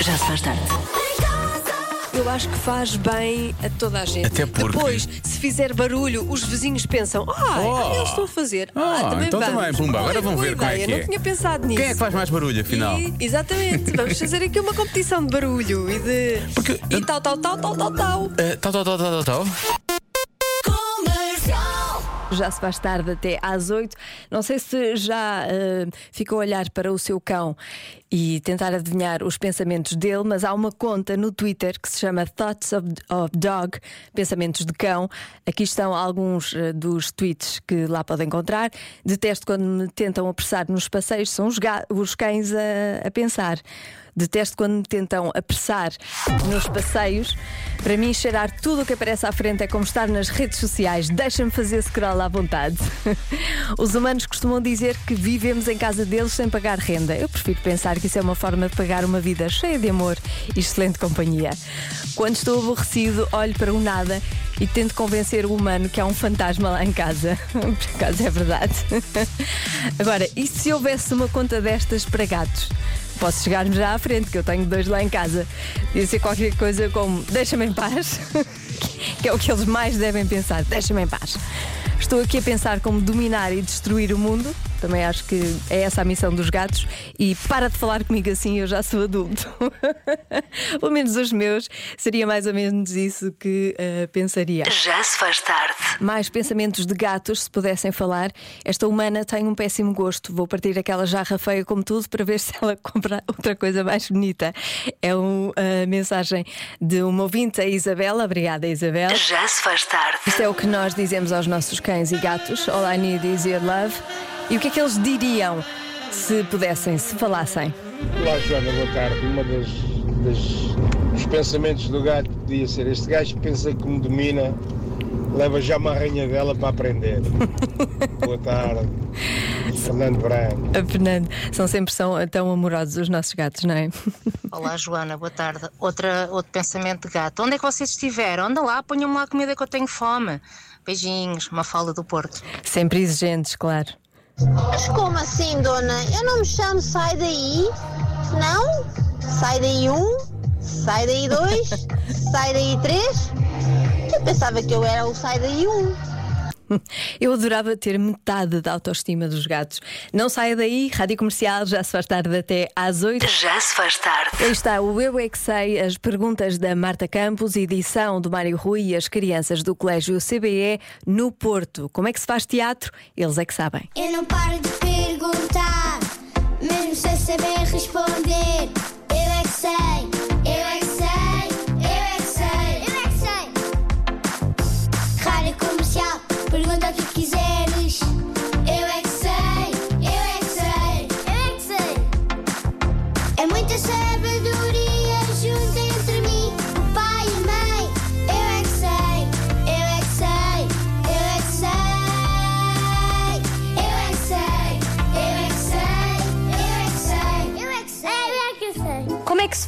Já se faz tarde. Eu acho que faz bem a toda a gente. Até porque- Depois, se fizer barulho, os vizinhos pensam: ah, Oh. eu estou a fazer. Ah, Ah, também então vamos. também, pumba, agora Olha, vão boa ver como é ideia, que é. Não tinha pensado nisso. Quem é que faz mais barulho, afinal? E- exatamente, vamos fazer aqui uma competição de barulho e de. Porque- E tal, tal, tal, tal, tal, tal. Eh, Tal, tal, tal, tal, tal, tal. Já se faz tarde até às 8. Não sei se já eh, ficou a olhar para o seu cão e tentar adivinhar os pensamentos dele, mas há uma conta no Twitter que se chama Thoughts of, of Dog Pensamentos de Cão. Aqui estão alguns eh, dos tweets que lá podem encontrar. Detesto quando me tentam apressar nos passeios, são os, os cães a, a pensar. Detesto quando me tentam apressar nos passeios. Para mim, cheirar tudo o que aparece à frente é como estar nas redes sociais. Deixa-me fazer scroll à vontade. Os humanos costumam dizer que vivemos em casa deles sem pagar renda. Eu prefiro pensar que isso é uma forma de pagar uma vida cheia de amor e excelente companhia. Quando estou aborrecido, olho para o nada e tento convencer o humano que há um fantasma lá em casa. Por acaso é verdade. Agora, e se houvesse uma conta destas para gatos? Posso chegar-me já à frente, que eu tenho dois lá em casa. Ia ser qualquer coisa como deixa-me em paz, que é o que eles mais devem pensar: deixa-me em paz. Estou aqui a pensar como dominar e destruir o mundo. Também acho que é essa a missão dos gatos. E para de falar comigo assim, eu já sou adulto. Pelo menos os meus, seria mais ou menos isso que eh, pensaria. Já se faz tarde. Mais pensamentos de gatos, se pudessem falar. Esta humana tem um péssimo gosto. Vou partir aquela jarra feia como tudo para ver se ela compra outra coisa mais bonita. É uma mensagem de uma ouvinte, a Isabela. Obrigada, Isabela. Já se faz tarde. Isto é o que nós dizemos aos nossos cães e gatos. All I need is your love. E o que é que eles diriam se pudessem, se falassem? Olá Joana, boa tarde. Uma das, das- dos pensamentos do gato podia ser este gajo pensa que me domina, leva já uma arranhadela para aprender. boa tarde. Fernando Branco. A Fernando, são sempre são tão amorosos os nossos gatos, não é? Olá, Joana, boa tarde. Outra, outro pensamento de gato. Onde é que vocês estiveram? Anda lá, ponham-me lá a comida que eu tenho fome. Beijinhos, uma fala do Porto. Sempre exigentes, claro. Mas como assim, dona? Eu não me chamo Sai Daí? Não? Sai daí um? Sai daí dois? Sai daí três? Eu pensava que eu era o Sai daí um. Eu adorava ter metade da autoestima dos gatos. Não saia daí, rádio comercial, já se faz tarde até às 8. Já se faz tarde. Aí está o Eu é que Sei, as perguntas da Marta Campos, edição do Mário Rui e as crianças do Colégio CBE no Porto. Como é que se faz teatro? Eles é que sabem. Eu não paro de perguntar, mesmo sem saber responder. Eu é que sei,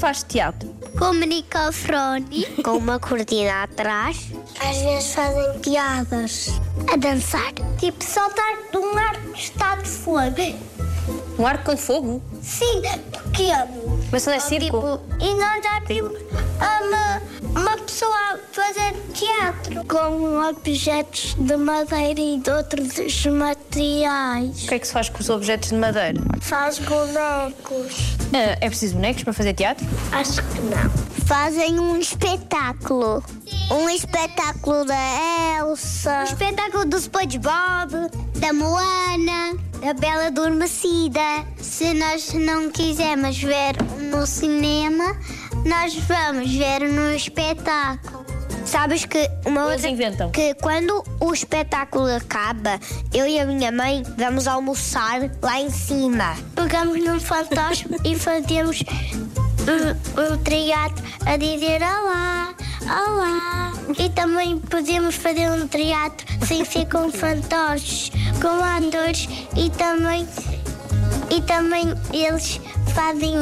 faz teatro? Com microfone, com uma cortina atrás. Às vezes fazem piadas. A dançar. Tipo, saltar de um arco que está de fogo. Um arco com fogo? Sim, pequeno. Mas não é circo? Tipo, e nós já vimos uma, uma pessoa fazer teatro com objetos de madeira e de outros materiais. O que é que se faz com os objetos de madeira? Faz bonecos. Ah, é preciso bonecos para fazer teatro? Acho que não. Fazem um espetáculo. Um espetáculo da Elsa. Um espetáculo do SpongeBob. Da Moana. Da Bela Adormecida. Se nós não quisermos ver no cinema, nós vamos ver no espetáculo. Sabes que uma Eles outra inventam. que quando o espetáculo acaba, eu e a minha mãe vamos almoçar lá em cima. Pegamos num fantasma e fazemos um, um triato a dizer olá, olá. E também podemos fazer um triato sem ser com fantoches, com atores e também, e também eles fazem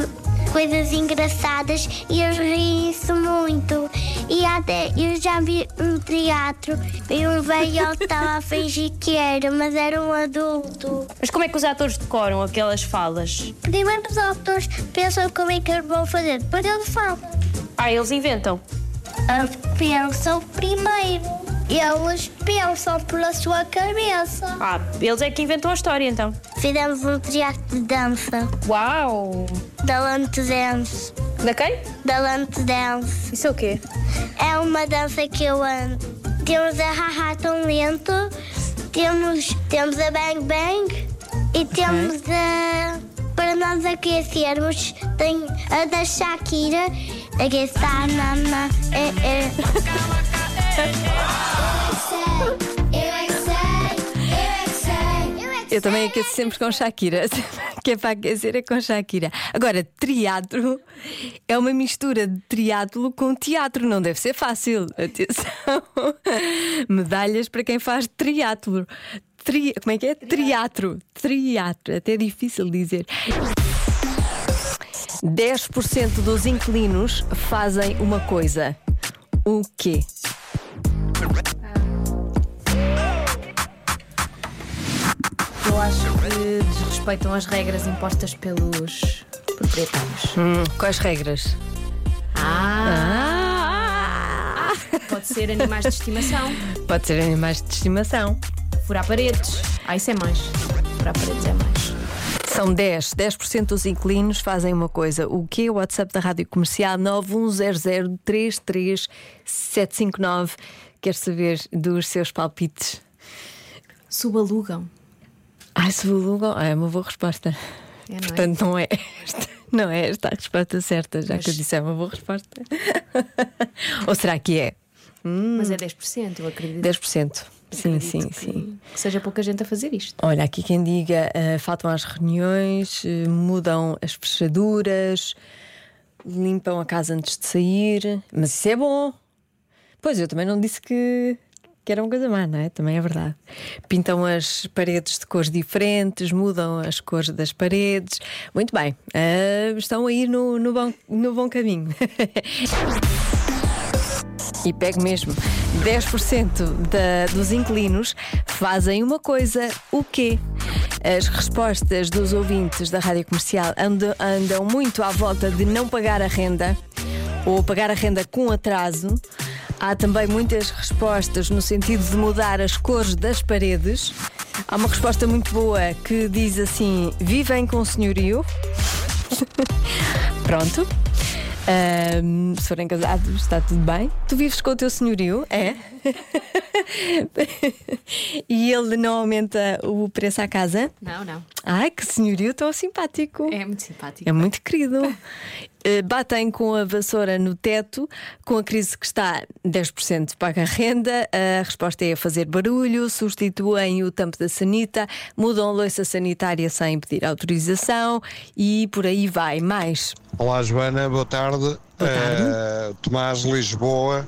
coisas engraçadas e eles riem-se muito. E até eu já vi um teatro e um velho estava a fingir que era, mas era um adulto. Mas como é que os atores decoram aquelas falas? Primeiro os autores pensam como é que eles vão fazer, depois eles falam. Ah, eles inventam. Pensam primeiro. Eles pensam pela sua cabeça. Ah, eles é que inventam a história então. Fizemos um teatro de dança. Uau! Da Lante Dance. Da quem? Da Lante Dance. Isso é o quê? É uma dança que eu ando. Temos a Haha Tão Lento, temos, temos a Bang Bang e temos a. Para nós aquecermos, tem a da Shakira, a que está na. na é, é. É é é Eu também aqueço sempre com Shakira. que é para aquecer é com Shakira. Agora, triatlo é uma mistura de triatlo com teatro. Não deve ser fácil. Atenção. Medalhas para quem faz triatlo. Tri... Como é que é? Triatro. Triatro. Até é difícil dizer. 10% dos inquilinos fazem uma coisa. O quê? Eu acho que desrespeitam as regras impostas pelos proprietários. Hum, quais regras? Ah! Pode ser animais de estimação, Pode ser animais de estimação. furar paredes. Ah, isso é mais. Furar paredes é mais. São 10. 10% dos inquilinos fazem uma coisa. O que? O WhatsApp da Rádio Comercial 910033759. Quer saber dos seus palpites? Subalugam. Ai. Ah, é uma boa resposta. É, não é? Portanto, não é esta. Não é esta a resposta certa, já que eu Mas- disse é uma boa resposta. Ou será que é? Mas é 10%, eu acredito. 10%. Sim, sim, que- sim. Que seja pouca gente a fazer isto. Olha, aqui quem diga ah, faltam às reuniões, eh, mudam as fechaduras, limpam a casa antes de sair, mas isso é bom. Pois eu também não disse que, que era uma coisa má, não é? Também é verdade. Pintam as paredes de cores diferentes, mudam as cores das paredes. Muito bem, ah, estão aí no, no, bom, no bom caminho. E pego mesmo. 10% da, dos inquilinos fazem uma coisa, o quê? As respostas dos ouvintes da rádio comercial andam, andam muito à volta de não pagar a renda ou pagar a renda com atraso. Há também muitas respostas no sentido de mudar as cores das paredes. Há uma resposta muito boa que diz assim: vivem com senhorio. Pronto. Ahm, se forem casados, está tudo bem. Tu vives com o teu senhorio, é? e ele não aumenta o preço à casa? Não, não. Ai, que senhorio tão simpático. É muito simpático. É muito querido. Eh, Batem com a vassoura no teto, com a crise que está 10% paga a renda. A resposta é fazer barulho, substituem o tampo da sanita, mudam a louça sanitária sem pedir autorização e por aí vai. Mais. Olá Joana, boa tarde. Eh, Tomás Lisboa.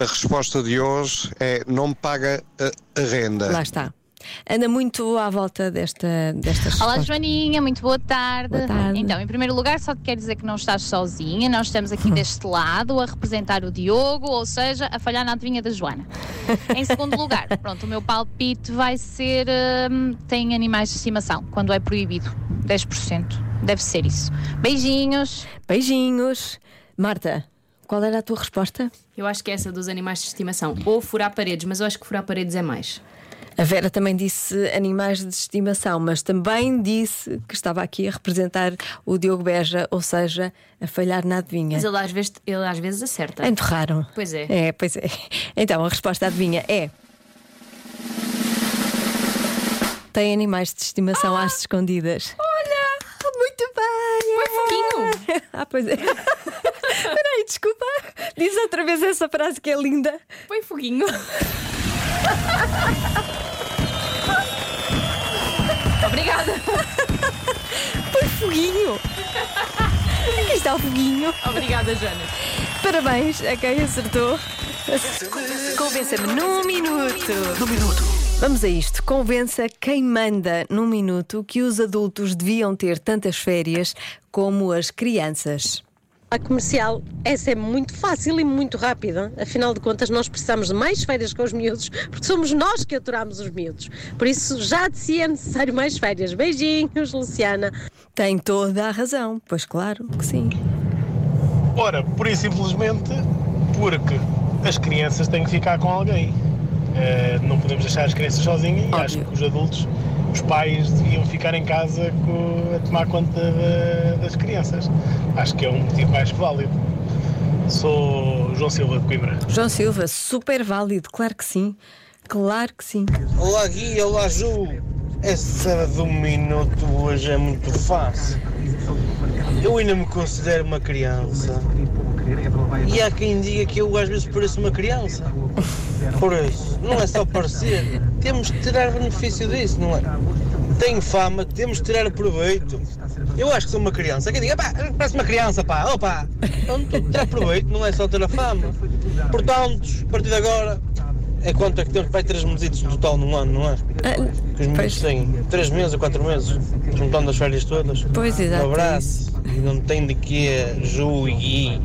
A resposta de hoje é não me paga a, a renda. Lá está. Anda muito à volta desta, destas Olá, respostas. Joaninha, muito boa tarde. Boa tarde. Então, em primeiro lugar, só te quero dizer que não estás sozinha, nós estamos aqui deste lado a representar o Diogo, ou seja, a falhar na adivinha da Joana. Em segundo lugar, pronto, o meu palpite vai ser: hum, tem animais de estimação, quando é proibido, 10%. Deve ser isso. Beijinhos. Beijinhos. Marta, qual era a tua resposta? Eu acho que é essa dos animais de estimação. Ou furar paredes, mas eu acho que furar paredes é mais. A Vera também disse animais de estimação, mas também disse que estava aqui a representar o Diogo Beja, ou seja, a falhar na adivinha. Mas ele às vezes, ele às vezes acerta. Raro. Pois é. É, pois é. Então, a resposta à adivinha é. Tem animais de estimação às escondidas. Olha! Muito bem! Foi foguinho! Ah, pois é. Diz outra vez essa frase que é linda. Foi foguinho. Obrigada. Foi foguinho. Aqui está o foguinho. Obrigada, Joana. Parabéns a quem acertou. Convença-me num minuto. No minuto. Vamos a isto. Convença quem manda num minuto que os adultos deviam ter tantas férias como as crianças. A comercial, essa é muito fácil e muito rápida. Afinal de contas, nós precisamos de mais férias com os miúdos, porque somos nós que aturamos os miúdos. Por isso, já de si é necessário mais férias. Beijinhos, Luciana. Tem toda a razão, pois claro que sim. Ora, por e simplesmente porque as crianças têm que ficar com alguém. Eh, não podemos deixar as crianças sozinhas e acho que os adultos, os pais, deviam ficar em casa co- a tomar conta da- das crianças. Acho que é um motivo mais que válido. Sou João Silva de Coimbra. João Silva, super válido, claro que sim. Claro que sim. Olá Gui, olá Ju. Essa do minuto hoje é muito fácil. Eu ainda me considero uma criança. E há quem diga que eu às vezes pareço uma criança. Por isso, não é só parecer. Temos de tirar benefício disso, não é? Tenho fama, temos de tirar proveito. Eu acho que sou uma criança. Quem diga, pá, parece uma criança, pá, opa. Então, tirar proveito não é só ter a fama. Portanto, a partir de agora, é quanto é que temos? Vai três meses no total num ano, não é? Que os meninos têm três meses ou quatro meses, juntando as férias todas. Pois, exato, Um abraço. E não tem de quê, Ju e Gui.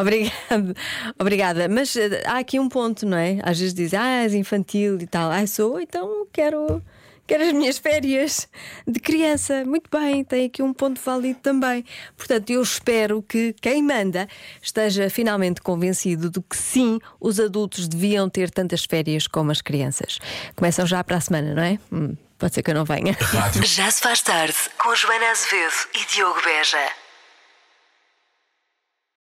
Obrigada, obrigada. Mas eh, há aqui um ponto, não é? Às vezes dizem, ah, és infantil e tal. Ah, sou, então quero, quero as minhas férias de criança. Muito bem, tem aqui um ponto válido também. Portanto, eu espero que quem manda esteja finalmente convencido de que sim, os adultos deviam ter tantas férias como as crianças. Começam já para a semana, não é? Hum, pode ser que eu não venha. Já se faz tarde com Joana Azevedo e Diogo Beja.